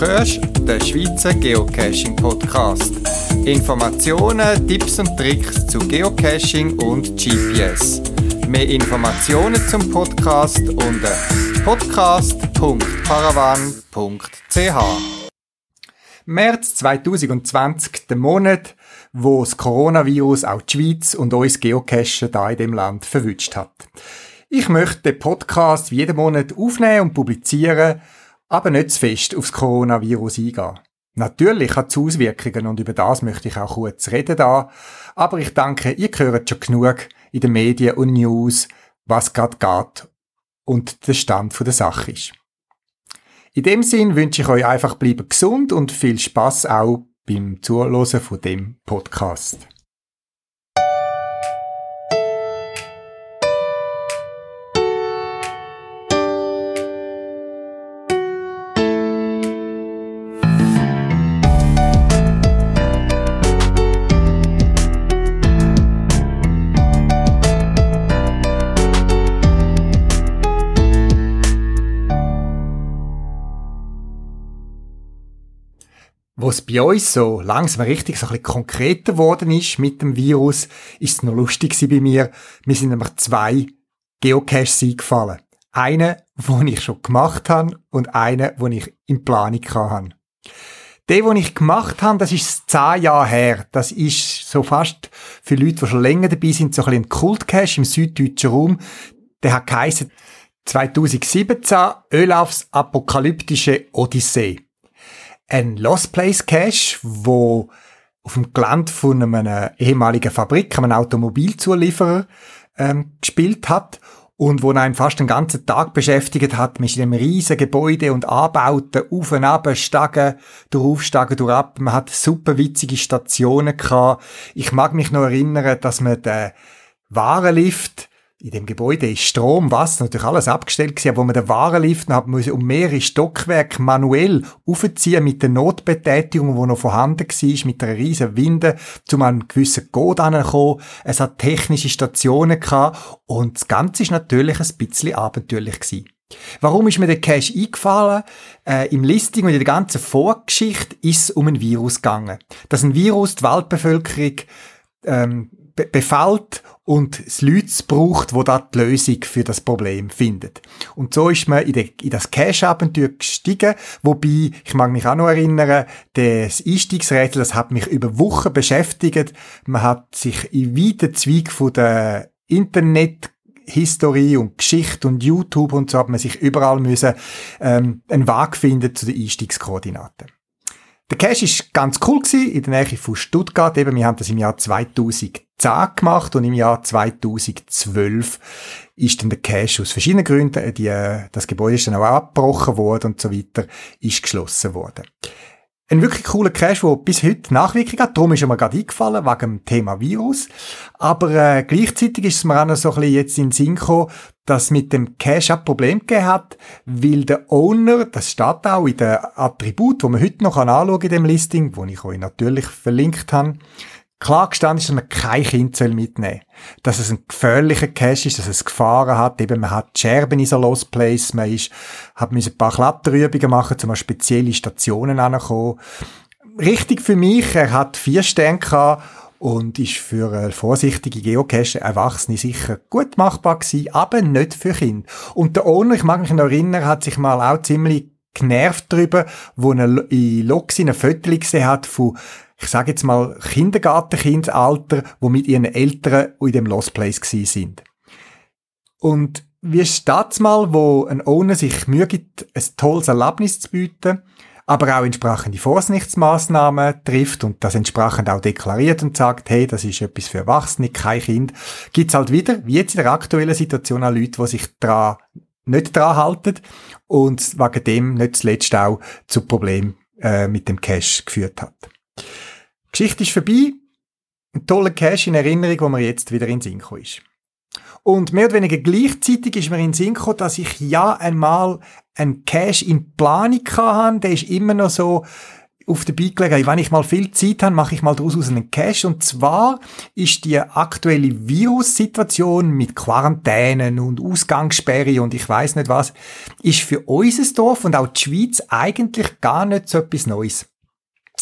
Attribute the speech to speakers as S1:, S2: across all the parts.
S1: hörst den Schweizer Geocaching Podcast. Informationen, Tipps und Tricks zu Geocaching und GPS. Mehr Informationen zum Podcast unter podcast.paravan.ch. März 2020, der Monat, wo das Coronavirus auch die Schweiz und uns Geocacher da in dem Land verwünscht hat. Ich möchte den Podcast jeden Monat aufnehmen und publizieren, aber nicht zu fest aufs Coronavirus eingehen. Natürlich hat es Auswirkungen und über das möchte ich auch kurz reden da, aber ich denke, ihr hört schon genug in den Medien und News, was gerade geht und der Stand der Sache ist. In dem Sinn wünsche ich euch einfach bleiben gesund und viel Spaß auch beim Zuhören von dem Podcast. Wo es bei uns so langsam richtig so ein bisschen konkreter geworden ist mit dem Virus, ist es noch lustig bei mir. Mir sind nämlich zwei Geocaches eingefallen. Einen, den ich schon gemacht habe und einen, den ich in Planung hatte. Der, den ich gemacht habe, das ist zehn Jahre her. Das ist so fast für Leute, die schon länger dabei sind, so ein bisschen ein Kultcache im süddeutschen Raum. Der hat geheißen 2017 Ölafs apokalyptische Odyssee ein Lost Place Cache, wo auf dem Gelände von einer ehemaligen Fabrik, einem Automobilzulieferer, ähm, gespielt hat und wo einen fast den ganzen Tag beschäftigt hat mit dem riesen Gebäude und Anbauten, auf und ab, Stagen, durch Stagen, durch ab. Man hat super witzige Stationen gehabt. Ich mag mich noch erinnern, dass man den Warenlift in dem Gebäude ist Strom, Wasser, natürlich alles abgestellt gewesen, wo man den Warenlift hat müssen um mehrere Stockwerke manuell aufziehen mit der Notbetätigung, die noch vorhanden war, mit einer riesen Winde, zu einem gewissen Code anzukommen. Es hat technische Stationen gehabt und das Ganze ist natürlich ein bisschen abenteuerlich gewesen. Warum ist mir der Cache eingefallen? Äh, Im Listing und in der ganzen Vorgeschichte ist es um ein Virus gegangen. Dass ein Virus die Weltbevölkerung ähm, be befällt und es Leute braucht, wo da die Lösung für das Problem findet. Und so ist man in, de, in das Cash-Abenteuer gestiegen, wobei, ich mag mich auch noch erinnern, das Einstiegsrätsel, das hat mich über Wochen beschäftigt. Man hat sich in weiten Zweig von der Internet Historie und Geschichte und YouTube und so hat man sich überall müssen ähm, einen Weg finden zu den Einstiegskoordinaten. Der Cache ist ganz cool in der Nähe von Stuttgart. Eben, wir haben das im Jahr 2010 gemacht und im Jahr 2012 ist dann der Cache aus verschiedenen Gründen, äh, die, äh, das Gebäude ist dann auch abgebrochen worden und so weiter, ist geschlossen worden. Ein wirklich cooler Cache, der bis heute Nachwirkung hat. Darum ist er mir gerade eingefallen, wegen dem Thema Virus. Aber äh, gleichzeitig ist es mir auch noch so ein bisschen jetzt in den Sinn gekommen, dass mit dem Cache ein Problem gegeben hat, weil der Owner, das steht auch in den Attribut, wo man heute noch anschauen kann in dem Listing, wo ich euch natürlich verlinkt habe, klar gestanden ist, dass man kein Kind mitnehmen soll. Dass es ein gefährlicher Cache ist, dass es Gefahren hat. Eben, man hat Scherben in so Lost Place, man ist, hat ein paar Kletterübungen machen, um an spezielle Stationen anzukommen. Richtig für mich, er hat vier Sterne gehabt und ist für eine vorsichtige Geocache Erwachsene sicher gut machbar gewesen, aber nicht für Kinder. Und der Owner, ich mag mich noch erinnern, hat sich mal auch ziemlich genervt darüber, wo er in Loxi ein Foto gesehen hat von ich sage jetzt mal, Kindergartenkindalter, wo mit ihren Eltern in dem Lost Place gewesen sind. Und wie steht's mal, wo ein Owner sich Mühe gibt, ein tolles Erlebnis zu bieten, aber auch entsprechende Vorsichtsmaßnahmen trifft und das entsprechend auch deklariert und sagt, hey, das ist etwas für Erwachsene, kein Kind, gibt's halt wieder, wie jetzt in der aktuellen Situation, auch Leute, die sich dran, nicht dran halten und wegen dem nicht zuletzt auch zu Problemen äh, mit dem Cash geführt hat. Geschichte ist vorbei. Ein toller Cash in Erinnerung, wo mir jetzt wieder in Sinn ist. Und mehr oder weniger gleichzeitig ist mir in gekommen, dass ich ja einmal einen Cash in Planung hatte. Der ist immer noch so auf der Beine gelegen, wenn ich mal viel Zeit habe, mache ich mal daraus einen Cache. Und zwar ist die aktuelle Virussituation mit Quarantänen und Ausgangssperre und ich weiß nicht was, ist für unser Dorf und auch die Schweiz eigentlich gar nicht so etwas Neues.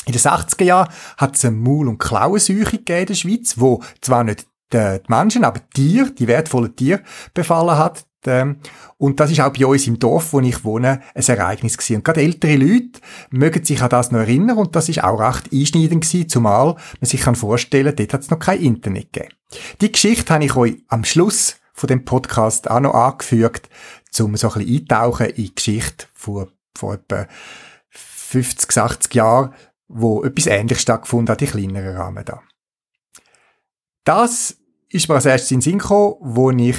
S1: In den 80er Jahren hat es eine Maul- und Klauenseuche gegeben in der Schweiz, wo zwar nicht die Menschen, aber Tiere, die wertvollen Tiere befallen hat. Ähm, und das ist auch bei uns im Dorf, wo ich wohne, ein Ereignis gewesen. Und gerade ältere Leute mögen sich an das noch erinnern und das ist auch recht einschneidend gewesen, zumal man sich kann vorstellen, dort hat es noch kein Internet gegeben. Die Geschichte habe ich euch am Schluss von dem Podcast auch noch angefügt, um so ein bisschen eintauchen in die Geschichte von, von etwa 50, 80 Jahren, wo etwas Ähnliches stattgefunden hat, in kleineren Rahmen da. Das ist mir als erstes in den Sinn gekommen, wo ich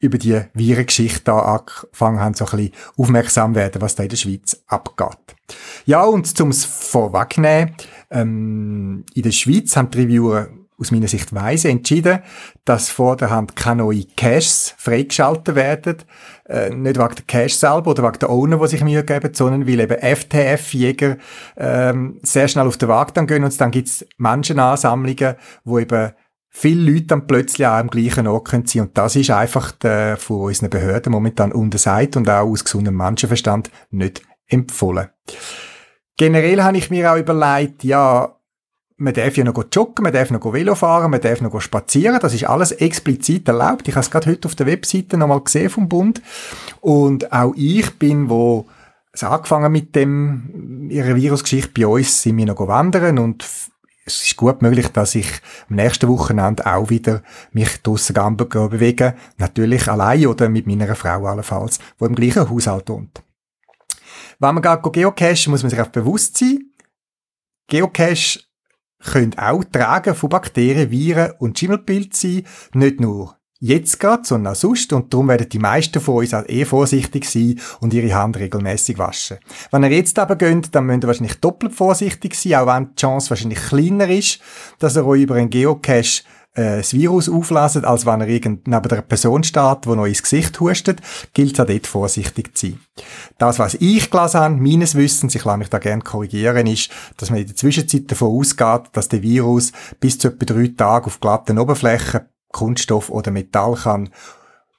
S1: über die Virengeschichte da angefangen habe, so ein bisschen aufmerksam werden, was da in der Schweiz abgeht. Ja, und zum vorwegnehmen, ähm, in der Schweiz haben die Reviewer aus meiner Sicht weise entschieden, dass vor der Hand keine neuen Caches freigeschaltet werden. Äh, nicht wegen der Cache selber oder wegen der Owner, die sich Mühe geben, sondern weil eben FTF-Jäger ähm, sehr schnell auf den Wagen dann gehen und dann gibt's Menschenansammlungen, wo eben viele Leute dann plötzlich auch am gleichen Ort können. Und das ist einfach der, von unseren Behörden momentan untersagt und auch aus gesundem Menschenverstand nicht empfohlen. Generell habe ich mir auch überlegt, ja, man darf ja noch joggen, man darf noch Velo fahren, man darf noch spazieren. Das ist alles explizit erlaubt. Ich habe es gerade heute auf der Webseite nochmal gesehen vom Bund. Und auch ich bin, wo es angefangen mit dem, ihrer Virusgeschichte bei uns, sind wir noch wandern und es ist gut möglich, dass ich am nächsten Wochenende auch wieder mich draussen bewege. Natürlich allein oder mit meiner Frau allenfalls, die im gleichen Haushalt wohnt. Wenn man geht geocachen, muss man sich auch bewusst sein, Geocache können auch Tragen von Bakterien, Viren und Schimmelpilz sein, nicht nur jetzt gerade, sondern auch sonst. Und darum werden die meisten von uns auch eh vorsichtig sein und ihre Hand regelmäßig waschen. Wenn ihr jetzt aber geht, dann müsst ihr wahrscheinlich doppelt vorsichtig sein, auch wenn die Chance wahrscheinlich kleiner ist, dass ihr euch über einen Geocache äh, das Virus auflassen, als wenn er neben der Person steht, die noch ins Gesicht hustet, gilt es auch dort vorsichtig zu sein. Das, was ich gelesen habe, meines Wissens, ich lasse mich da gerne korrigieren, ist, dass man in der Zwischenzeit davon ausgeht, dass der Virus bis zu etwa drei Tagen auf glatten Oberflächen Kunststoff oder Metall kann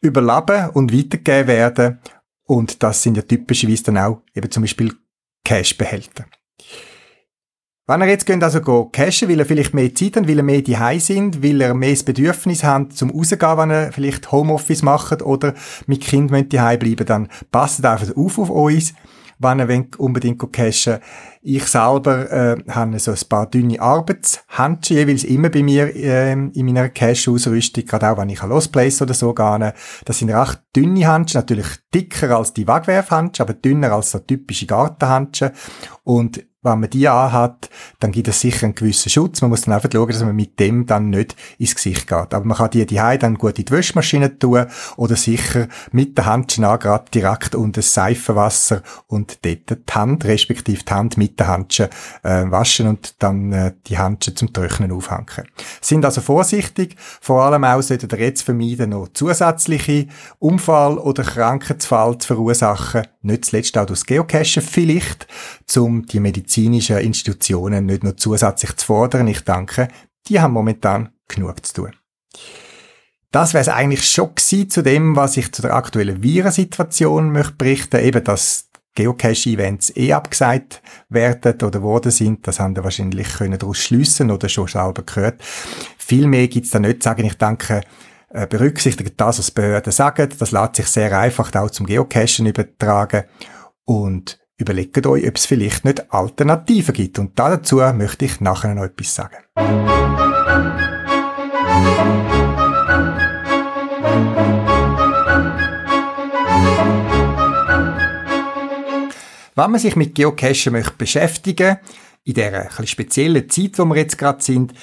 S1: überleben und weitergegeben werden. Und das sind ja typischerweise dann auch eben zum Beispiel Cash-Behälter. Wenn ihr jetzt geht, also go cashen, weil ihr vielleicht mehr Zeit habt, weil ihr mehr daheim sind, weil ihr mehr das Bedürfnis habt zum rausgehen, wenn ihr vielleicht Homeoffice macht oder mit Kind daheim bleiben, dann passt einfach auf auf uns wenn ihr unbedingt cashen Ich selber äh, habe so ein paar dünne Arbeitshandschuhe, jeweils immer bei mir äh, in meiner Cash-Ausrüstung, gerade auch wenn ich Losplace oder so gehe. Das sind recht dünne Handschuhe, natürlich dicker als die Wegwerfhandschuhe, aber dünner als so typische Gartenhandschuhe. Und wenn man die anhat, dann gibt es sicher einen gewissen Schutz. Man muss dann einfach schauen, dass man mit dem dann nicht ins Gesicht geht. Aber man kann die die dann gut in die Wäschmaschine tun oder sicher mit der Hand gerade direkt unter das Seifenwasser und dort die Hand, respektive die Hand mit der Handschuhe äh, waschen und dann äh, die Handschuhe zum Trocknen aufhängen. Sind also vorsichtig, vor allem auch solltet ihr jetzt vermeiden, noch zusätzliche Unfall- oder Krankheitsfall zu verursachen, nicht zuletzt auch durchs Geocachen vielleicht, um die Medizin medizinischen Institutionen nicht nur zusätzlich zu fordern. Ich denke, die haben momentan genug zu tun. Das wäre es eigentlich schon gewesen zu dem, was ich zu der aktuellen Virensituation möchte berichten. Eben, dass Geocache-Events eh abgesagt werden oder worden sind. Das haben wir wahrscheinlich können daraus schliessen oder schon selber gehört. Viel mehr gibt's da nicht zu sagen. Ich denke, äh, berücksichtigt das, was Behörden sagen. Das lässt sich sehr einfach auch zum Geocachen übertragen. Und Überlegt euch, ob es vielleicht nicht Alternativen gibt. Und dazu möchte ich nachher noch etwas sagen. Wenn man sich mit Geocachen möchte beschäftigen, in dieser speziellen Zeit, wo wir jetzt gerade sind,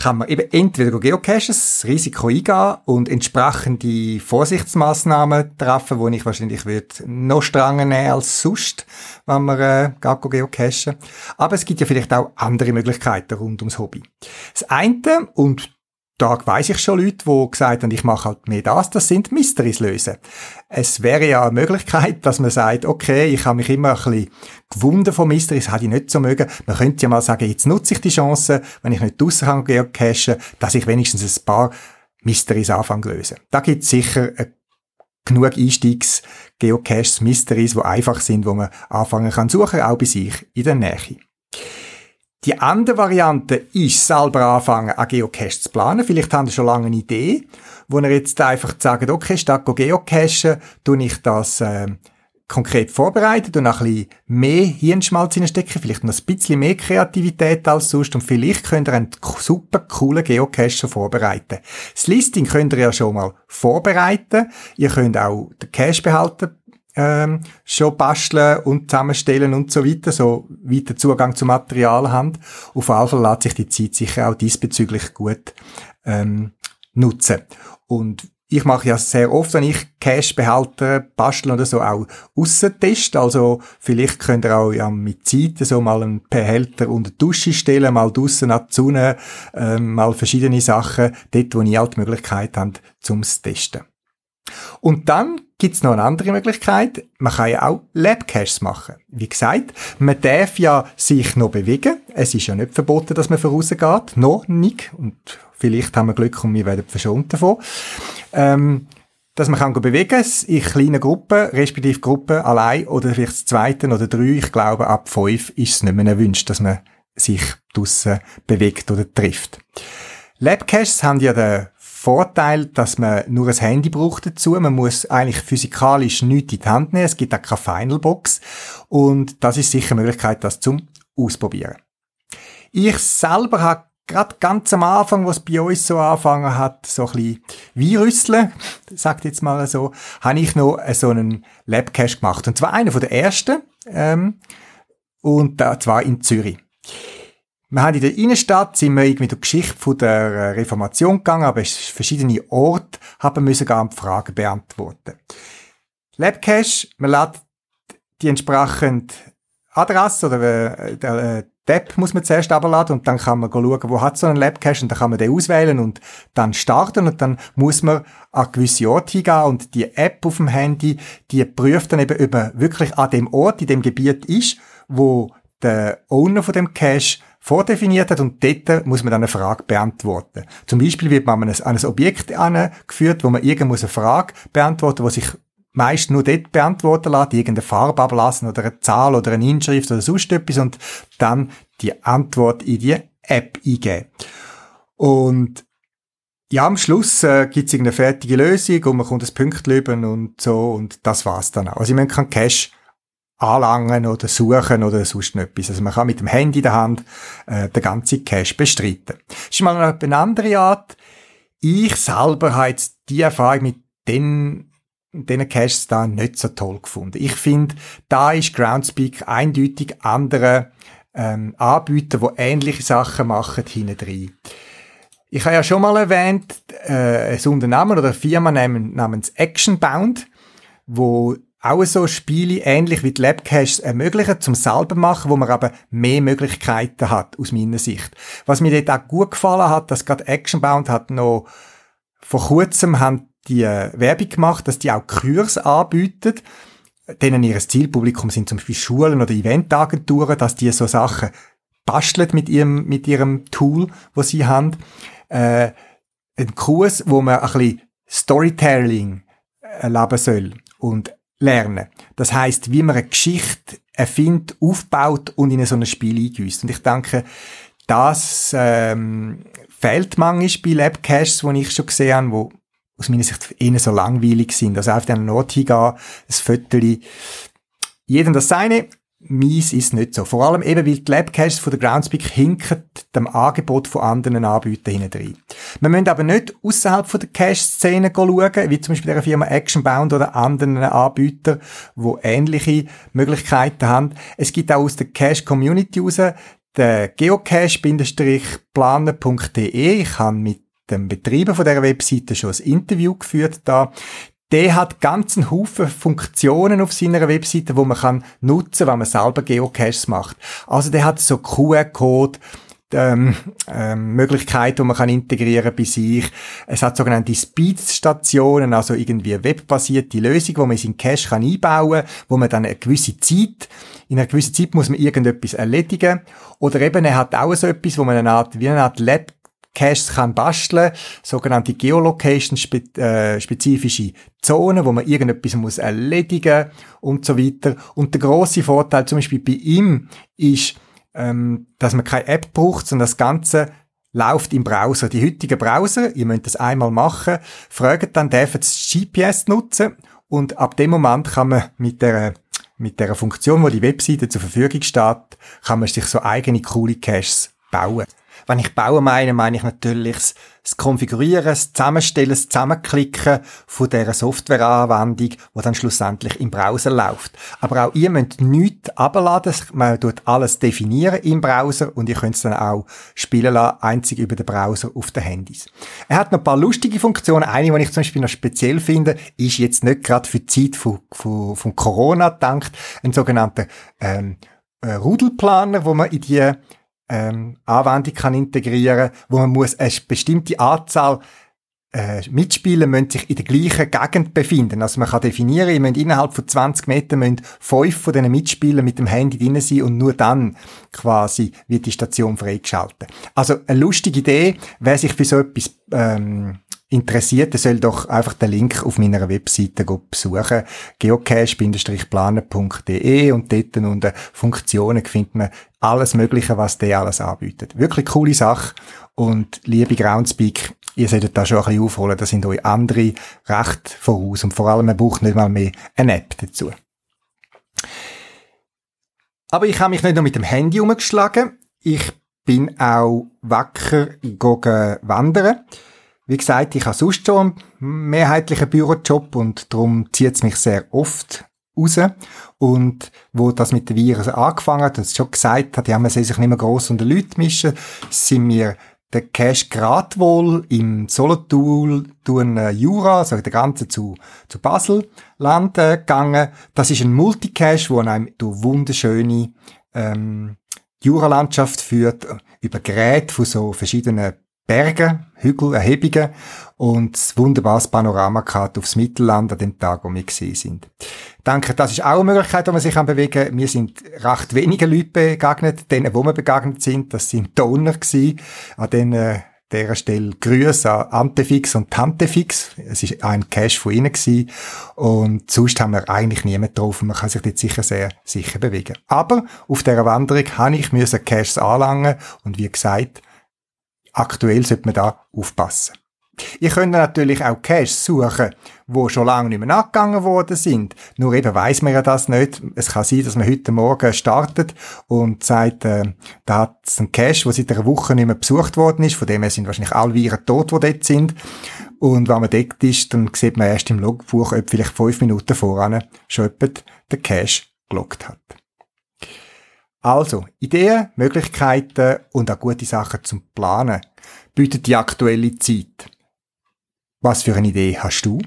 S1: kann man eben entweder geocachen, das Risiko eingehen und entsprechende Vorsichtsmaßnahmen treffen, wo ich wahrscheinlich noch strenger nehmen als sonst, wenn man äh, geocachen. Aber es gibt ja vielleicht auch andere Möglichkeiten rund ums Hobby. Das eine und Tag weiß ich schon Leute, die gesagt haben, ich mache halt mehr das, das sind Mysteries lösen. Es wäre ja eine Möglichkeit, dass man sagt, okay, ich habe mich immer ein bisschen gewunden von Mysteries, hätte ich nicht so mögen. Man könnte ja mal sagen, jetzt nutze ich die Chance, wenn ich nicht draussen kann dass ich wenigstens ein paar Mysteries anfange zu lösen. Da gibt es sicher äh, genug Einstiegs-Geocaches, Mysteries, die einfach sind, wo man anfangen kann suchen, auch bei sich in der Nähe. Die andere Variante ist, selber anfangen, an Geocache zu planen. Vielleicht haben Sie schon lange eine Idee, wo ihr jetzt einfach sagt, okay, statt Geocachen, tue ich das äh, konkret vorbereiten und noch ein bisschen mehr Hirnschmalz reinstecken, vielleicht noch ein bisschen mehr Kreativität als sonst und vielleicht könnt ihr einen super coolen Geocache vorbereiten. Das Listing könnt ihr ja schon mal vorbereiten. Ihr könnt auch den Cache behalten ähm, schon basteln und zusammenstellen und so weiter, so weiter Zugang zu Material haben. Auf jeden Fall lässt sich die Zeit sicher auch diesbezüglich gut ähm, nutzen. Und ich mache ja sehr oft, wenn ich Cash behalte, basteln oder so, auch Aussentest. Also, vielleicht könnt ihr auch ja, mit Zeit so mal einen Behälter unter die Dusche stellen, mal draussen an die Sonne, ähm, mal verschiedene Sachen, dort, wo ihr halt die Möglichkeit habt, zum Testen. Und dann gibt's noch eine andere Möglichkeit. Man kann ja auch Labcaches machen. Wie gesagt, man darf ja sich noch bewegen. Es ist ja nicht verboten, dass man vorausgeht. Noch nicht. Und vielleicht haben wir Glück und wir werden verschont davon. Ähm, dass man kann bewegen in kleinen Gruppen, respektive Gruppen allein oder vielleicht das zweite oder drei. Ich glaube, ab fünf ist es nicht mehr erwünscht, dass man sich draussen bewegt oder trifft. Labcaches haben ja den Vorteil, dass man nur ein Handy braucht dazu. Man muss eigentlich physikalisch nichts in die Hand nehmen. Es gibt auch keine Finalbox. Und das ist sicher eine Möglichkeit, das zum Ausprobieren. Ich selber habe gerade ganz am Anfang, was bei uns so angefangen hat, so ein bisschen Virüsseln, sagt jetzt mal so, habe ich noch so einen Labcache gemacht. Und zwar einer von der ersten, ähm, und zwar in Zürich. Wir haben in der Innenstadt, sind wir irgendwie durch die Geschichte von der äh, Reformation gegangen, aber verschiedene Orte haben müssen gar Fragen beantworten. Labcache, man lädt die entsprechende Adresse oder äh, der äh, Tab muss man zuerst abladen und dann kann man schauen, wo hat so einen Labcache und dann kann man den auswählen und dann starten und dann muss man an gewisse Orte hingehen und die App auf dem Handy, die prüft dann eben, ob man wirklich an dem Ort, in dem Gebiet ist, wo der Owner von dem Cache vordefiniert hat und dort muss man dann eine Frage beantworten. Zum Beispiel wird man an ein, Objekt angeführt, wo man irgendwo eine Frage beantworten muss, die sich meist nur dort beantworten lässt, irgendeine Farbe ablassen oder eine Zahl oder eine Inschrift oder sonst etwas und dann die Antwort in die App eingeben. Und ja, am Schluss äh, gibt es irgendeine fertige Lösung und man kommt ein Pünktchen und so und das war's dann auch. Also ich meine, kein Cache anlangen oder suchen oder sonst noch etwas. Also man kann mit dem Handy in der Hand äh, den ganzen Cache bestreiten. Das ist mal eine andere Art. Ich selber habe jetzt die Erfahrung mit den, diesen Caches da nicht so toll gefunden. Ich finde, da ist Groundspeak eindeutig andere ähm, Anbieter, die ähnliche Sachen machen, hinten drin. Ich habe ja schon mal erwähnt, äh, ein Unternehmen oder eine Firma namens Actionbound, wo auch so Spiele ähnlich wie die Labcaches ermöglichen, zum selber machen, wo man aber mehr Möglichkeiten hat, aus meiner Sicht. Was mir dort auch gut gefallen hat, dass gerade Actionbound hat noch vor kurzem haben die äh, Werbung gemacht, dass die auch Kurs anbieten, denen ihr Zielpublikum sind zum Beispiel Schulen oder Eventagenturen, dass die so Sachen basteln mit ihrem, mit ihrem Tool, wo sie haben. Äh, ein Kurs, wo man ein bisschen Storytelling erleben soll. Und lernen. Das heißt, wie man eine Geschichte erfindet, aufbaut und in so ein Spiel eingüsst. Und ich denke, das ähm, fehlt manchmal bei Labcaches, die ich schon gesehen habe, wo aus meiner Sicht eher so langweilig sind. Also auf den Ort hingehen, ein Viertel, jedem das seine, Mies ist nicht so. Vor allem eben, weil die Labcaches von der Groundspeak hinken dem Angebot von anderen Anbietern hinein. Wir müssen aber nicht außerhalb von der Cache-Szene schauen, wie zum Beispiel der Firma Actionbound oder anderen Anbietern, die ähnliche Möglichkeiten haben. Es gibt auch aus der Cache-Community raus den geocache-planer.de. Ich habe mit dem Betreiber von der Webseite schon ein Interview geführt da der hat ganzen Haufen Funktionen auf seiner Webseite, wo man kann nutzen, wenn man selber Geocaches macht. Also der hat so QR-Code, ähm, ähm, Möglichkeiten, die man kann integrieren bei sich. Es hat sogenannte Speed-Stationen, also irgendwie webbasierte Lösung, wo man in Cache kann einbauen kann, wo man dann eine gewisse Zeit, in einer gewissen Zeit muss man irgendetwas erledigen. Oder eben, er hat auch so etwas, wo man eine Art, wie eine Art Lab Caches kann basteln, sogenannte Geolocation-spezifische äh, Zonen, wo man irgendetwas muss erledigen und so weiter. Und der große Vorteil zum Beispiel bei ihm ist, ähm, dass man keine App braucht, sondern das Ganze läuft im Browser. Die heutigen Browser, ihr müsst das einmal machen, fragen dann, dürfen das GPS nutzen und ab dem Moment kann man mit der mit der Funktion, wo die Webseite zur Verfügung steht, kann man sich so eigene coole Caches bauen. Wenn ich bauen meine, meine ich natürlich das, Konfigurieren, das Zusammenstellen, das Zusammenklicken von dieser Softwareanwendung, die dann schlussendlich im Browser läuft. Aber auch ihr müsst nichts abladen, man tut alles definieren im Browser und ihr könnt es dann auch spielen lassen, einzig über den Browser auf den Handys. Er hat noch ein paar lustige Funktionen. Eine, die ich zum Beispiel noch speziell finde, ist jetzt nicht gerade für die Zeit von, von, von Corona gedacht, ein sogenannter ähm, äh, Rudelplaner, wo man in die ähm, Anwendung kann integrieren, wo man muss eine bestimmte Anzahl äh, Mitspieler müssen sich in der gleichen Gegend befinden. Also man kann definieren, ihr müsst innerhalb von 20 Metern müssen fünf von diesen Mitspielern mit dem Handy drin sein und nur dann quasi wird die Station freigeschaltet. Also eine lustige Idee, wer sich für so etwas ähm, interessiert, der soll doch einfach den Link auf meiner Webseite besuchen, geocache-planer.de und dort unter Funktionen findet man alles Mögliche, was der alles anbietet. Wirklich coole Sache und liebe Groundspeak, ihr solltet da schon ein bisschen aufholen, da sind euch andere recht voraus und vor allem, man braucht nicht mal mehr eine App dazu. Aber ich habe mich nicht nur mit dem Handy umgeschlagen, ich bin auch wacker wandern. Wie gesagt, ich habe sonst schon einen mehrheitlichen Bürojob und darum zieht es mich sehr oft raus. Und wo das mit dem Virus angefangen hat, und es schon gesagt hat, ja, man soll sich nicht mehr gross unter Leute mischen, sind wir der Cache gerade wohl im Solothurn äh, Jura, also der ganze zu, zu Basel Land äh, gegangen. Das ist ein Multicache, wo einem durch wunderschöne ähm, Jura-Landschaft führt, über Geräte von so verschiedenen Berge, Hügel, Erhebungen und ein wunderbares Panorama gehabt aufs Mittelland an dem Tag, wo wir gesehen sind. Ich denke, das ist auch eine Möglichkeit, wo man sich bewegen kann. Wir sind recht wenige Leute begegnet, denen, wo wir begegnet sind. Das sind Donner gewesen. An denen, äh, dieser Stelle Grüße an Antefix und Tantefix. Es ist ein Cash von ihnen gewesen. Und sonst haben wir eigentlich niemanden getroffen. Man kann sich dort sicher sehr sicher bewegen. Aber auf dieser Wanderung habe ich Caches anlangen und wie gesagt, aktuell sollte man da aufpassen. Ihr könnt natürlich auch Caches suchen, wo schon lange nicht mehr angegangen worden sind. Nur eben weiss man ja das nicht. Es kann sein, dass man heute Morgen startet und sagt, äh, da hat es einen Cache, der seit einer Woche nicht mehr besucht worden ist. Von dem her sind wahrscheinlich alle Viren tot, die dort sind. Und wenn man dort ist, dann sieht man erst im Logbuch, ob vielleicht fünf Minuten voran schon jemand den Cache gelockt hat. Also, Ideen, Möglichkeiten und auch gute Sachen zum Planen bietet die aktuelle Zeit. Was für eine Idee hast du?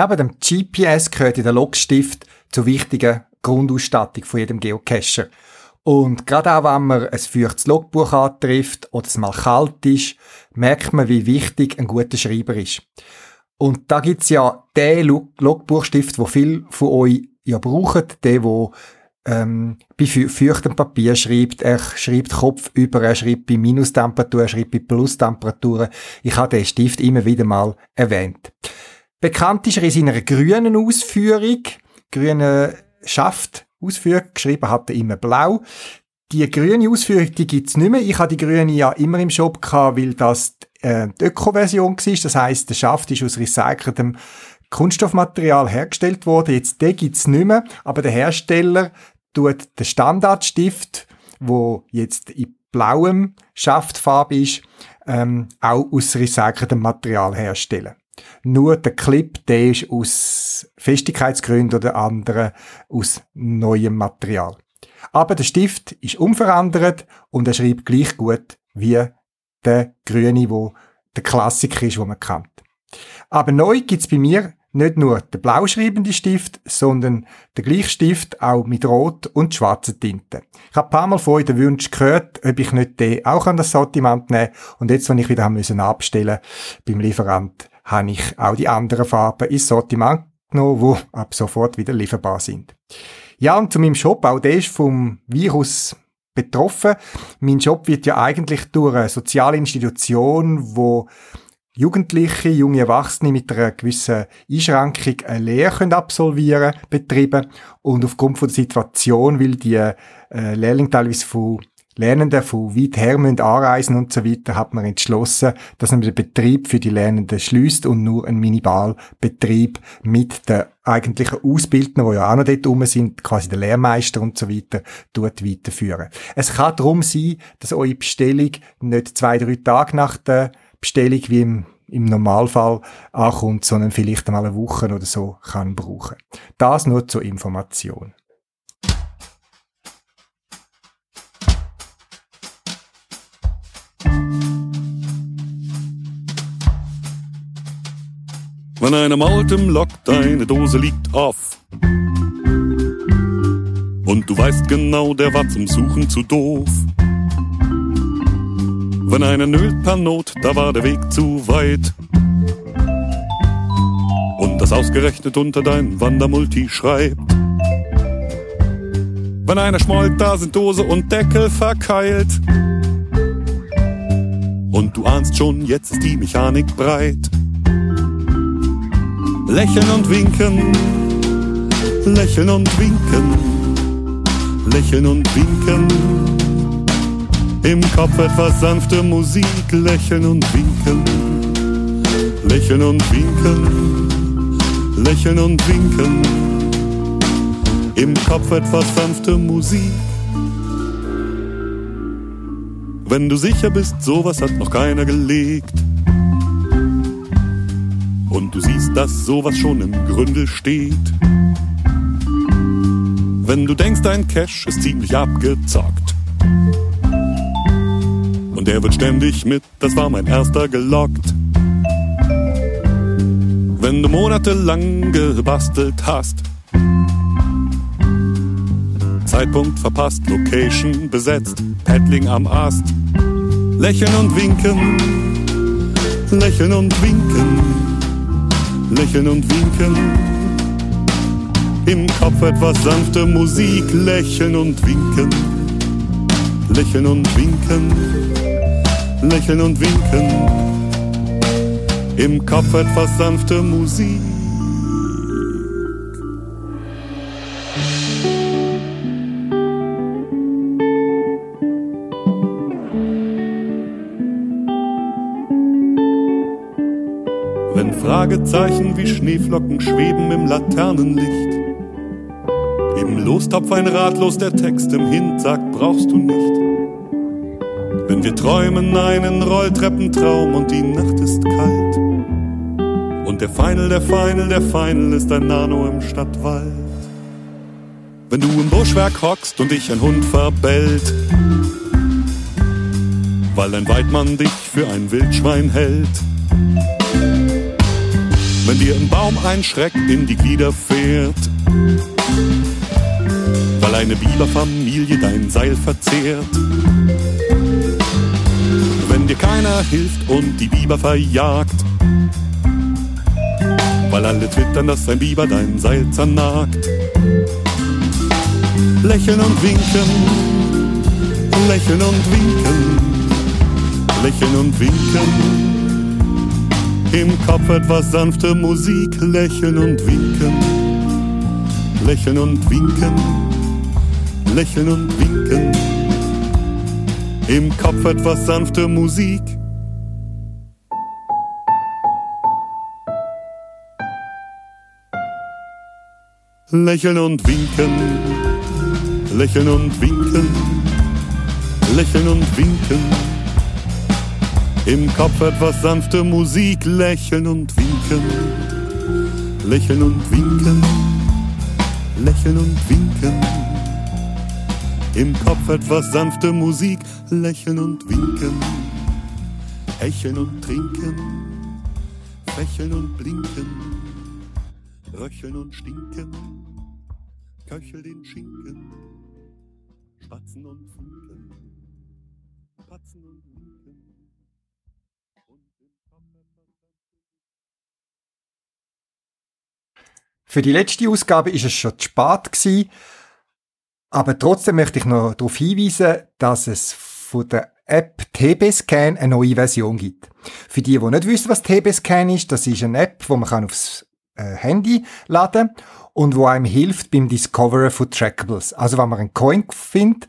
S1: Neben dem GPS gehört der Logstift zu wichtigen Grundausstattung von jedem Geocacher. Und gerade auch, wenn man ein feuchtes Logbuch antrifft oder es mal kalt ist, merkt man, wie wichtig ein guter Schreiber ist. Und da gibt's ja den Logbuchstift, wo viel von euch ja brauchen, der, wo ähm, bei feuchtem Papier schreibt, er schreibt Kopf über, er schreibt bei Minustemperatur, er schreibt bei Plustemperaturen. Ich habe den Stift immer wieder mal erwähnt. Bekannt ist er in seiner grünen Ausführung, grüne Schaft Ausführung, geschrieben hat er immer blau. Die grüne Ausführung, die gibt's nicht mehr. Ich habe die grüne ja immer im Shop gehabt, weil das äh, die Öko-Version war. Das heißt, der Schaft ist aus recyceltem Kunststoffmaterial hergestellt worden. Jetzt den gibt's nicht mehr, aber der Hersteller tut den Standardstift, wo jetzt in blauem Schaftfarbe ist, ähm, auch aus recyceltem Material herstellen. Nur der Clip, der ist aus Festigkeitsgründen oder anderen aus neuem Material. Aber der Stift ist unverändert und er schreibt gleich gut wie der grüne, wo der Klassiker ist, wo man kennt. Aber neu gibt's bei mir nicht nur der blau schreibende Stift, sondern der gleiche Stift auch mit rot und schwarzer Tinte. Ich habe ein paar Mal vorher den Wunsch gehört, ob ich nicht den auch an das Sortiment nehme. Und jetzt, wenn ich wieder haben müssen abstellen beim Lieferant, habe ich auch die anderen Farben ins Sortiment genommen, die ab sofort wieder lieferbar sind. Ja, und zu meinem Shop, auch der ist vom Virus betroffen. Mein Job wird ja eigentlich durch eine soziale Institution, wo Jugendliche, junge Erwachsene mit einer gewissen Einschränkung eine Lehre können absolvieren betrieben und aufgrund von der Situation, weil die äh, Lehrlinge teilweise von Lernenden von weit her müssen anreisen und so weiter, hat man entschlossen, dass man den Betrieb für die Lernenden schließt und nur einen Minimalbetrieb mit den eigentlichen Ausbildern, die ja auch noch dort rum sind, quasi der Lehrmeister und so weiter, tut weiterführen. Es kann darum sein, dass eure Bestellung nicht zwei, drei Tage nach der Bestellung wie im im Normalfall ankommt, sondern vielleicht einmal eine Woche oder so kann brauchen. Das nur zur Information.
S2: Wenn einer malt im Lok, deine Dose liegt auf. Und du weißt genau, der war zum Suchen zu doof. Wenn einer nölt per Not, da war der Weg zu weit. Und das ausgerechnet unter dein Wandermulti schreibt. Wenn einer schmollt, da sind Dose und Deckel verkeilt. Und du ahnst schon, jetzt ist die Mechanik breit. Lächeln und winken, lächeln und winken, lächeln und winken. Im Kopf etwas sanfte Musik, lächeln und winken, lächeln und winken, lächeln und winken. Im Kopf etwas sanfte Musik. Wenn du sicher bist, sowas hat noch keiner gelegt und du siehst, dass sowas schon im Gründel steht. Wenn du denkst, dein Cash ist ziemlich abgezockt. Und er wird ständig mit, das war mein erster gelockt. Wenn du monatelang gebastelt hast, Zeitpunkt verpasst, Location besetzt, Paddling am Ast, lächeln und winken, lächeln und winken lächeln und winken. Im Kopf etwas sanfte Musik, lächeln und winken. Lächeln und winken, lächeln und winken. Im Kopf etwas sanfte Musik. Fragezeichen wie Schneeflocken schweben im Laternenlicht. Im Lostopf ein ratlos der Text im Hint sagt, brauchst du nicht. Wenn wir träumen einen Rolltreppentraum und die Nacht ist kalt. Und der Final, der Final, der Final ist ein Nano im Stadtwald. Wenn du im Buschwerk hockst und dich ein Hund verbellt, weil ein Weidmann dich für ein Wildschwein hält wenn dir ein Baum ein Schreck in die Glieder fährt. eine Biberfamilie dein Seil verzehrt. Wenn dir keiner hilft und die Biber verjagt, weil alle twittern, dass ein Biber dein Seil zernagt. Lächeln und winken, lächeln und winken, lächeln und winken. Im Kopf etwas sanfte Musik, lächeln und winken, lächeln und winken, lächeln und winken. Im Kopf etwas sanfte Musik. Lächeln und winken, lächeln und winken, lächeln und winken. Im Kopf etwas sanfte Musik, lächeln und winken, lächeln und winken, lächeln und winken. Im Kopf etwas sanfte Musik, lächeln und winken, hecheln und trinken, fächeln und blinken, röcheln und stinken, köchel den Schinken, spatzen und funken,
S1: Für die letzte Ausgabe ist es schon zu spät gewesen, aber trotzdem möchte ich noch darauf hinweisen, dass es von der App TB-Scan eine neue Version gibt. Für die, die nicht wissen, was TB-Scan ist, das ist eine App, wo man kann aufs äh, Handy laden und wo einem hilft beim Discoveren von Trackables. Also wenn man einen Coin findet,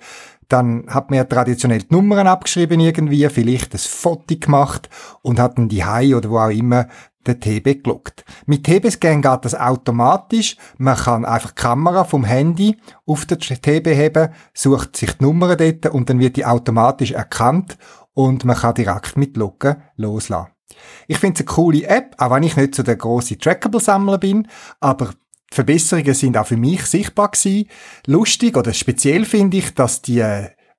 S1: dann hat man ja traditionell die Nummern abgeschrieben irgendwie, vielleicht ein Foto gemacht und hat dann die Hai oder wo auch immer den TB gelockt. Mit TB-Scan geht das automatisch. Man kann einfach die Kamera vom Handy auf den TB heben, sucht sich die Nummer dort und dann wird die automatisch erkannt und man kann direkt mit Loggen loslassen. Ich finde es eine coole App, auch wenn ich nicht so der große Trackable-Sammler bin, aber die Verbesserungen sind auch für mich sichtbar gewesen. Lustig oder speziell finde ich, dass die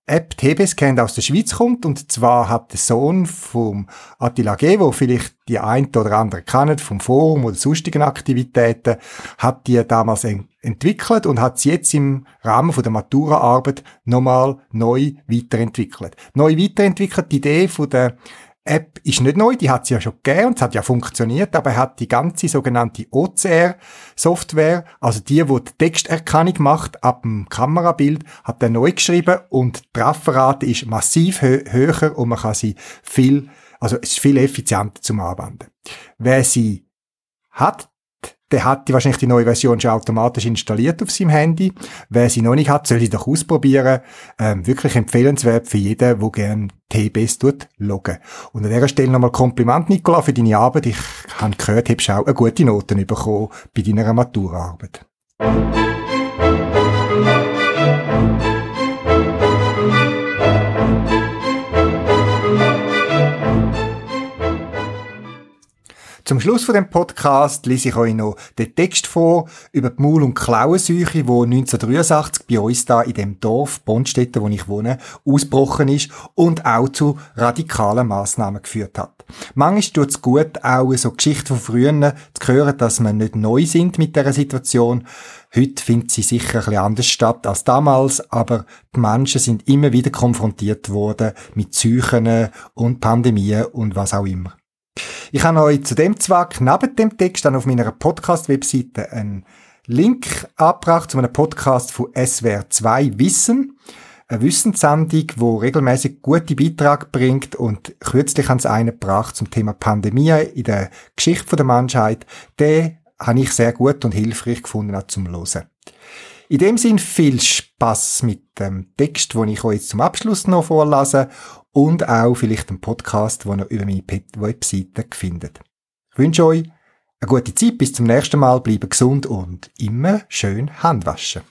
S1: App TB-Scan aus der Schweiz kommt und zwar hat der Sohn vom Attila G., wo vielleicht die ein oder andere kennen, vom Forum oder sonstigen Aktivitäten, hat die damals en entwickelt und hat sie jetzt im Rahmen von der Matura-Arbeit nochmal neu weiterentwickelt. Neu weiterentwickelt, die Idee von der App ist nicht neu, die hat es ja schon gegeben und es hat ja funktioniert, aber er hat die ganze sogenannte OCR-Software, also die, wo die Texterkennung macht ab dem Kamerabild, hat er neu geschrieben und die Trefferrate ist massiv hö höher und man kann sie viel, also es ist viel effizienter zum Anwenden. Wer sie hat, der hat die wahrscheinlich die neue Version schon automatisch installiert auf seinem Handy. Wer sie noch nicht hat, soll sie doch ausprobieren. Ähm, wirklich empfehlenswert für jeden, der gerne TBs tut, loggen. Und an dieser Stelle nochmal Kompliment, Nicola, für deine Arbeit. Ich habe gehört, du hast auch eine gute Noten bekommen bei deiner Maturaarbeit. Zum Schluss von dem Podcast lese ich euch noch den Text vor über die Maul- und Klauenseuche, wo 1983 bei uns da in dem Dorf Bonstetten, wo ich wohne, ausgebrochen ist und auch zu radikalen Massnahmen geführt hat. Manchmal tut es gut, auch so Geschichten von früher zu hören, dass wir nicht neu sind mit dieser Situation. Heute findet sie sicher ein bisschen anders statt als damals, aber die Menschen sind immer wieder konfrontiert worden mit Seuchen und Pandemien und was auch immer. Ich habe euch zu dem Zweck neben dem Text dann auf meiner Podcast-Webseite einen Link abgebracht zu einem Podcast von SWR 2 Wissen. Eine Wissenssendung, wo regelmäßig gute Beiträge bringt und kürzlich sie einen gebracht zum Thema Pandemie in der Geschichte der Menschheit. Den habe ich sehr gut und hilfreich gefunden auch zum Hören. In dem Sinn viel Spaß mit dem Text, den ich euch jetzt zum Abschluss noch vorlese und auch vielleicht einen Podcast, den ihr über meine Webseite findet. Ich wünsche euch eine gute Zeit, bis zum nächsten Mal, bleibt gesund und immer schön Handwaschen.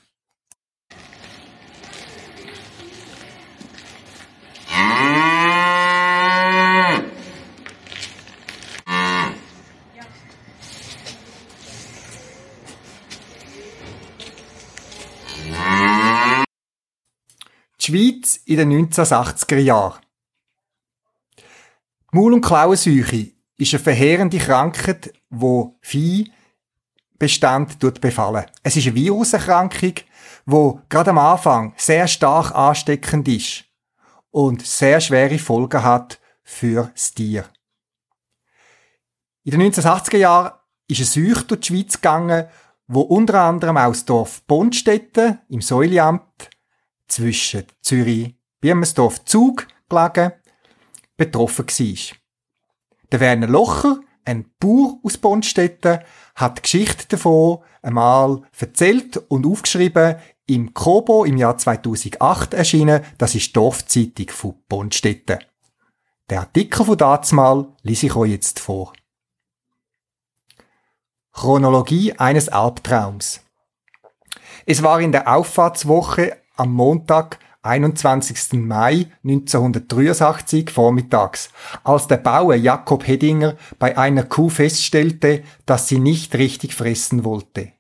S1: Die Schweiz in den 1980er Jahren. Die Maul- und Klauenseuche ist eine verheerende Krankheit, wo Vieh Viehbestand befallen. Es ist eine Viruserkrankung, wo gerade am Anfang sehr stark ansteckend ist und sehr schwere Folgen hat für das Tier. In den 1980er Jahren ist ein Seuch durch die Schweiz gegangen, wo unter anderem aus Dorf Bonstetten im Säuliamt zwischen Zürich, Birmensdorf, Zug gelegen, betroffen war. Der Werner Locher, ein Bauer aus Bonstetten, hat die Geschichte davon einmal erzählt und aufgeschrieben im Kobo im Jahr 2008 erschienen. Das ist die Dorfzeitung von Bonstetten. Der Artikel von dazumal lese ich euch jetzt vor. Chronologie eines Albtraums. Es war in der Auffahrtswoche am Montag, 21. Mai 1983 vormittags, als der Bauer Jakob Hedinger bei einer Kuh feststellte, dass sie nicht richtig fressen wollte.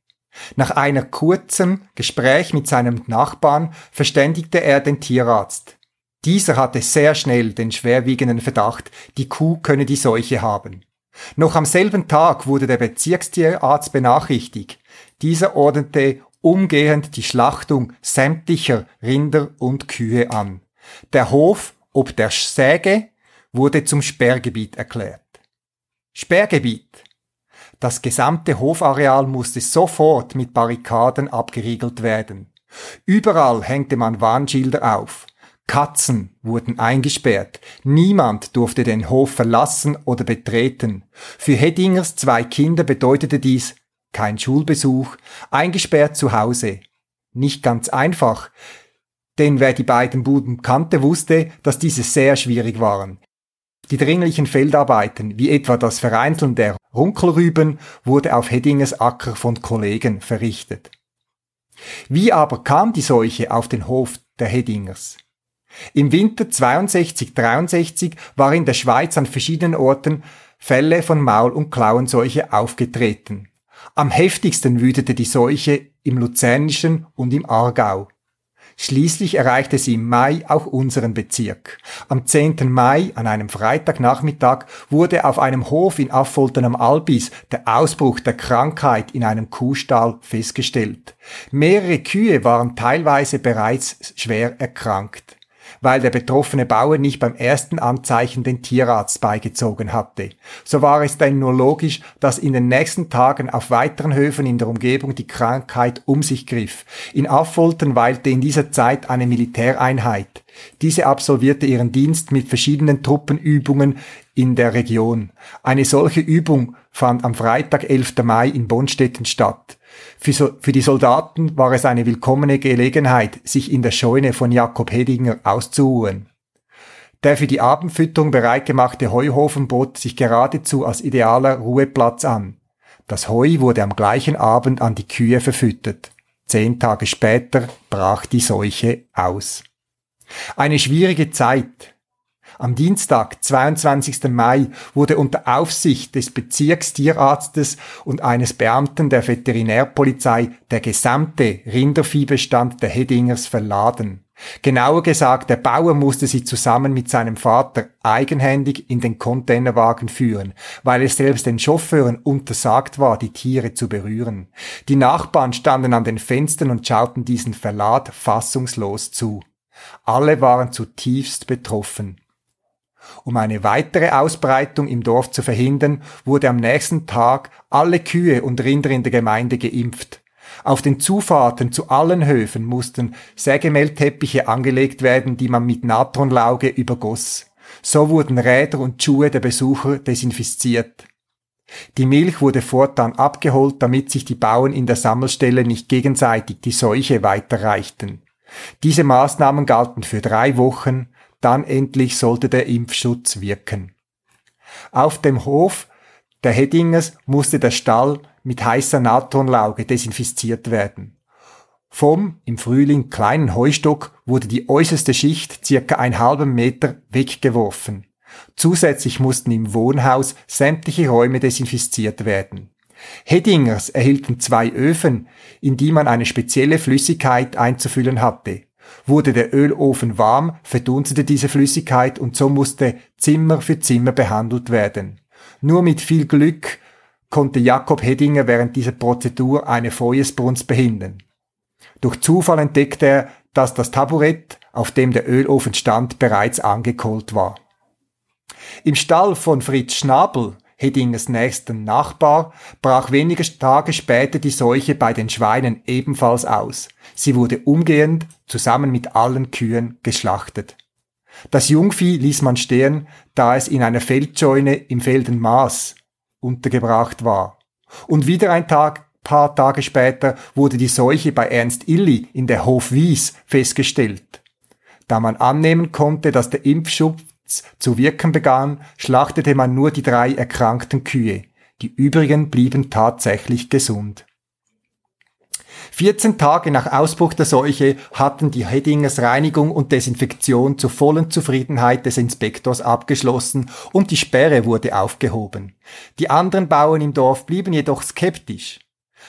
S1: Nach einer kurzen Gespräch mit seinem Nachbarn verständigte er den Tierarzt. Dieser hatte sehr schnell den schwerwiegenden Verdacht, die Kuh könne die Seuche haben. Noch am selben Tag wurde der Bezirkstierarzt benachrichtigt. Dieser ordnete umgehend die Schlachtung sämtlicher Rinder und Kühe an. Der Hof ob der Säge wurde zum Sperrgebiet erklärt. Sperrgebiet. Das gesamte Hofareal musste sofort mit Barrikaden abgeriegelt werden. Überall hängte man Warnschilder auf. Katzen wurden eingesperrt. Niemand durfte den Hof verlassen oder betreten. Für Heddingers zwei Kinder bedeutete dies kein Schulbesuch, eingesperrt zu Hause. Nicht ganz einfach, denn wer die beiden Buden kannte, wusste, dass diese sehr schwierig waren. Die dringlichen Feldarbeiten, wie etwa das Vereinzeln der Runkelrüben, wurde auf Heddingers Acker von Kollegen verrichtet. Wie aber kam die Seuche auf den Hof der Heddingers? Im Winter 62-63 war in der Schweiz an verschiedenen Orten Fälle von Maul- und Klauenseuche aufgetreten. Am heftigsten wütete die Seuche im Luzernischen und im Aargau. Schließlich erreichte sie im Mai auch unseren Bezirk. Am 10. Mai, an einem Freitagnachmittag, wurde auf einem Hof in Affolten am Albis der Ausbruch der Krankheit in einem Kuhstall festgestellt. Mehrere Kühe waren teilweise bereits schwer erkrankt weil der betroffene Bauer nicht beim ersten Anzeichen den Tierarzt beigezogen hatte. So war es denn nur logisch, dass in den nächsten Tagen auf weiteren Höfen in der Umgebung die Krankheit um sich griff. In Affolten weilte in dieser Zeit eine Militäreinheit. Diese absolvierte ihren Dienst mit verschiedenen Truppenübungen in der Region. Eine solche Übung fand am Freitag, 11. Mai in Bonstetten statt. Für, für die Soldaten war es eine willkommene Gelegenheit, sich in der Scheune von Jakob Hedinger auszuruhen. Der für die Abendfütterung bereitgemachte Heuhofen bot sich geradezu als idealer Ruheplatz an. Das Heu wurde am gleichen Abend an die Kühe verfüttert. Zehn Tage später brach die Seuche aus. Eine schwierige Zeit, am Dienstag, 22. Mai, wurde unter Aufsicht des Bezirkstierarztes und eines Beamten der Veterinärpolizei der gesamte Rinderviehbestand der Heddingers verladen. Genauer gesagt, der Bauer musste sie zusammen mit seinem Vater eigenhändig in den Containerwagen führen, weil es selbst den Chauffeuren untersagt war, die Tiere zu berühren. Die Nachbarn standen an den Fenstern und schauten diesen Verlad fassungslos zu. Alle waren zutiefst betroffen. Um eine weitere Ausbreitung im Dorf zu verhindern, wurde am nächsten Tag alle Kühe und Rinder in der Gemeinde geimpft. Auf den Zufahrten zu allen Höfen mussten Sägemehlteppiche angelegt werden, die man mit Natronlauge übergoss. So wurden Räder und Schuhe der Besucher desinfiziert. Die Milch wurde fortan abgeholt, damit sich die Bauern in der Sammelstelle nicht gegenseitig die Seuche weiterreichten. Diese Maßnahmen galten für drei Wochen, dann endlich sollte der Impfschutz wirken. Auf dem Hof der Heddingers musste der Stall mit heißer Natronlauge desinfiziert werden. Vom im Frühling kleinen Heustock wurde die äußerste Schicht circa einen halben Meter weggeworfen. Zusätzlich mussten im Wohnhaus sämtliche Räume desinfiziert werden. Heddingers erhielten zwei Öfen, in die man eine spezielle Flüssigkeit einzufüllen hatte. Wurde der Ölofen warm, verdunstete diese Flüssigkeit und so musste Zimmer für Zimmer behandelt werden. Nur mit viel Glück konnte Jakob Hedinger während dieser Prozedur eine Feuersbrunst behindern. Durch Zufall entdeckte er, dass das Taburett, auf dem der Ölofen stand, bereits angekohlt war. Im Stall von Fritz Schnabel, Hedingers nächsten Nachbar, brach wenige Tage später die Seuche bei den Schweinen ebenfalls aus. Sie wurde umgehend, zusammen mit allen Kühen, geschlachtet. Das Jungvieh ließ man stehen, da es in einer Feldscheune im Feldenmaß untergebracht war. Und wieder ein Tag, paar Tage später wurde die Seuche bei Ernst Illy in der Hof Wies festgestellt. Da man annehmen konnte, dass der Impfschutz zu wirken begann, schlachtete man nur die drei erkrankten Kühe. Die übrigen blieben tatsächlich gesund. 14 Tage nach Ausbruch der Seuche hatten die Heddingers Reinigung und Desinfektion zur vollen Zufriedenheit des Inspektors abgeschlossen und die Sperre wurde aufgehoben. Die anderen Bauern im Dorf blieben jedoch skeptisch.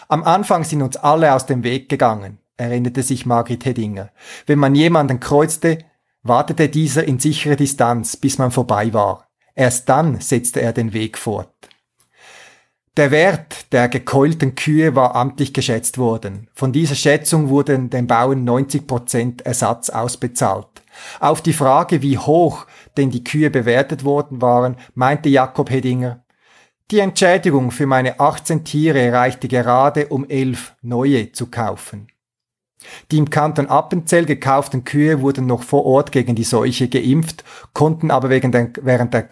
S1: Am Anfang sind uns alle aus dem Weg gegangen, erinnerte sich Margrit Heddinger. Wenn man jemanden kreuzte, wartete dieser in sicherer Distanz, bis man vorbei war. Erst dann setzte er den Weg fort. Der Wert der gekeulten Kühe war amtlich geschätzt worden. Von dieser Schätzung wurden den Bauern 90 Prozent Ersatz ausbezahlt. Auf die Frage, wie hoch denn die Kühe bewertet worden waren, meinte Jakob Hedinger, die Entschädigung für meine 18 Tiere reichte gerade, um elf neue zu kaufen. Die im Kanton Appenzell gekauften Kühe wurden noch vor Ort gegen die Seuche geimpft, konnten aber wegen der, während der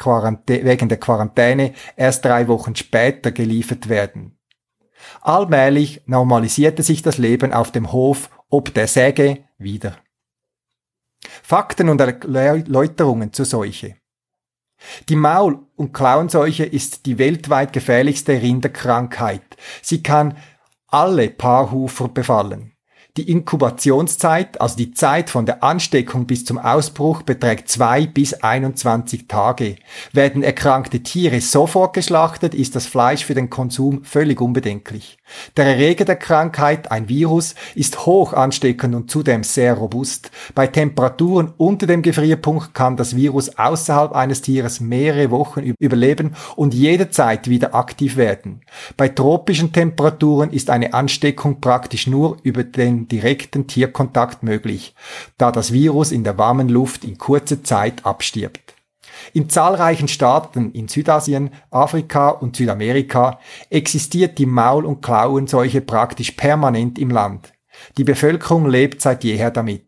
S1: wegen der Quarantäne erst drei Wochen später geliefert werden. Allmählich normalisierte sich das Leben auf dem Hof ob der Säge wieder. Fakten und Erläuterungen zur Seuche. Die Maul- und Klauenseuche ist die weltweit gefährlichste Rinderkrankheit. Sie kann alle Paarhufer befallen. Die Inkubationszeit, also die Zeit von der Ansteckung bis zum Ausbruch, beträgt zwei bis 21 Tage. Werden erkrankte Tiere sofort geschlachtet, ist das Fleisch für den Konsum völlig unbedenklich. Der Erreger der Krankheit, ein Virus, ist hoch ansteckend und zudem sehr robust. Bei Temperaturen unter dem Gefrierpunkt kann das Virus außerhalb eines Tieres mehrere Wochen überleben und jederzeit wieder aktiv werden. Bei tropischen Temperaturen ist eine Ansteckung praktisch nur über den direkten Tierkontakt möglich, da das Virus in der warmen Luft in kurzer Zeit abstirbt. In zahlreichen Staaten in Südasien, Afrika und Südamerika existiert die Maul- und Klauenseuche praktisch permanent im Land. Die Bevölkerung lebt seit jeher damit.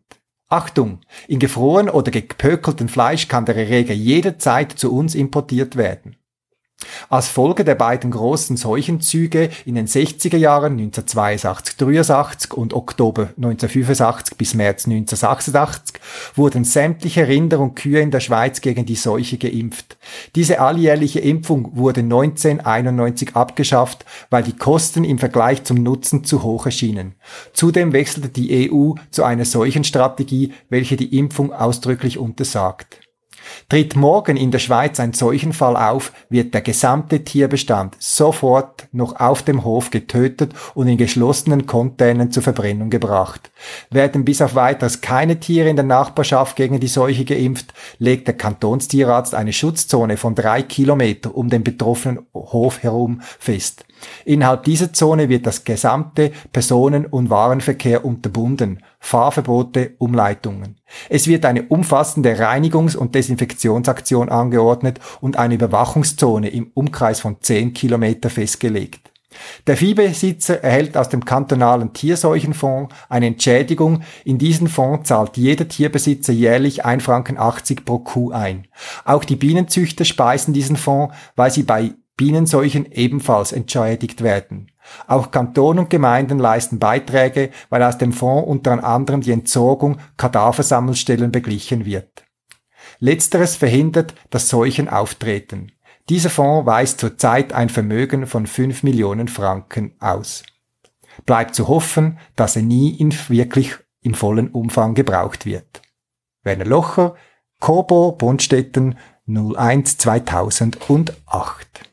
S1: Achtung! In gefroren oder gepökelten Fleisch kann der Erreger jederzeit zu uns importiert werden. Als Folge der beiden großen Seuchenzüge in den 60er Jahren 1982-83 und Oktober 1985 bis März 1986 wurden sämtliche Rinder und Kühe in der Schweiz gegen die Seuche geimpft. Diese alljährliche Impfung wurde 1991 abgeschafft, weil die Kosten im Vergleich zum Nutzen zu hoch erschienen. Zudem wechselte die EU zu einer Seuchenstrategie, welche die Impfung ausdrücklich untersagt. Tritt morgen in der Schweiz ein Seuchenfall auf, wird der gesamte Tierbestand sofort noch auf dem Hof getötet und in geschlossenen Containern zur Verbrennung gebracht. Werden bis auf weiteres keine Tiere in der Nachbarschaft gegen die Seuche geimpft, legt der Kantonstierarzt eine Schutzzone von drei Kilometer um den betroffenen Hof herum fest. Innerhalb dieser Zone wird das gesamte Personen- und Warenverkehr unterbunden, Fahrverbote, Umleitungen. Es wird eine umfassende Reinigungs- und Desinfektionsaktion angeordnet und eine Überwachungszone im Umkreis von 10 Kilometer festgelegt. Der Viehbesitzer erhält aus dem kantonalen Tierseuchenfonds eine Entschädigung. In diesen Fonds zahlt jeder Tierbesitzer jährlich 1,80 Franken pro Kuh ein. Auch die Bienenzüchter speisen diesen Fonds, weil sie bei Bienenseuchen ebenfalls entschädigt werden. Auch Kanton und Gemeinden leisten Beiträge, weil aus dem Fonds unter anderem die Entsorgung Kadaversammelstellen beglichen wird. Letzteres verhindert, dass Seuchen auftreten. Dieser Fonds weist zurzeit ein Vermögen von 5 Millionen Franken aus. Bleibt zu hoffen, dass er nie in wirklich im vollen Umfang gebraucht wird. Werner Locher, Kobo, Bundstetten 01 2008